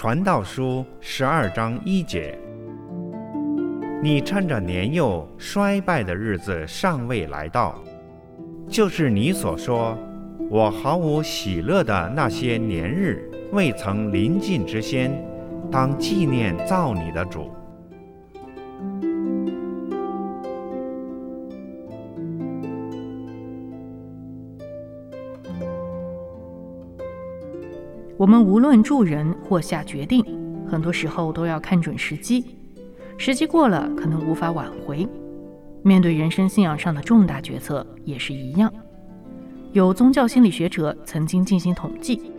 传道书十二章一节：你趁着年幼衰败的日子尚未来到，就是你所说我毫无喜乐的那些年日未曾临近之先，当纪念造你的主。我们无论助人或下决定，很多时候都要看准时机。时机过了，可能无法挽回。面对人生信仰上的重大决策也是一样。有宗教心理学者曾经进行统计：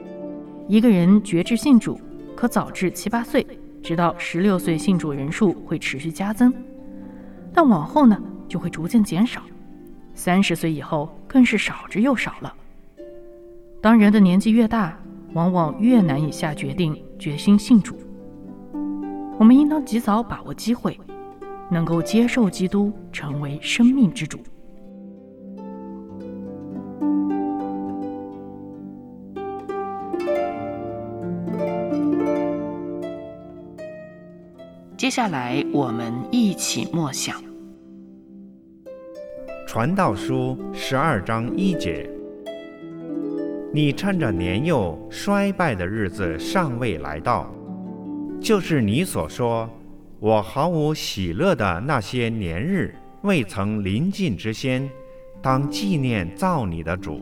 一个人决志信主，可早至七八岁，直到十六岁，信主人数会持续加增；但往后呢，就会逐渐减少。三十岁以后，更是少之又少了。当人的年纪越大，往往越难以下决定，决心信主。我们应当及早把握机会，能够接受基督，成为生命之主。接下来，我们一起默想《传道书》十二章一节。你趁着年幼衰败的日子尚未来到，就是你所说我毫无喜乐的那些年日未曾临近之先，当纪念造你的主。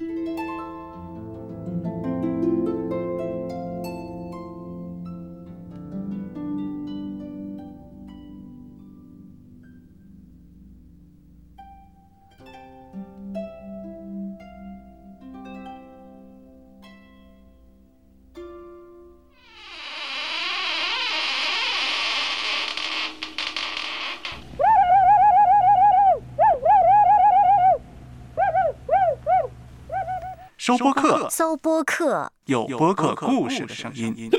收播客，收播客，有播客故事的声音。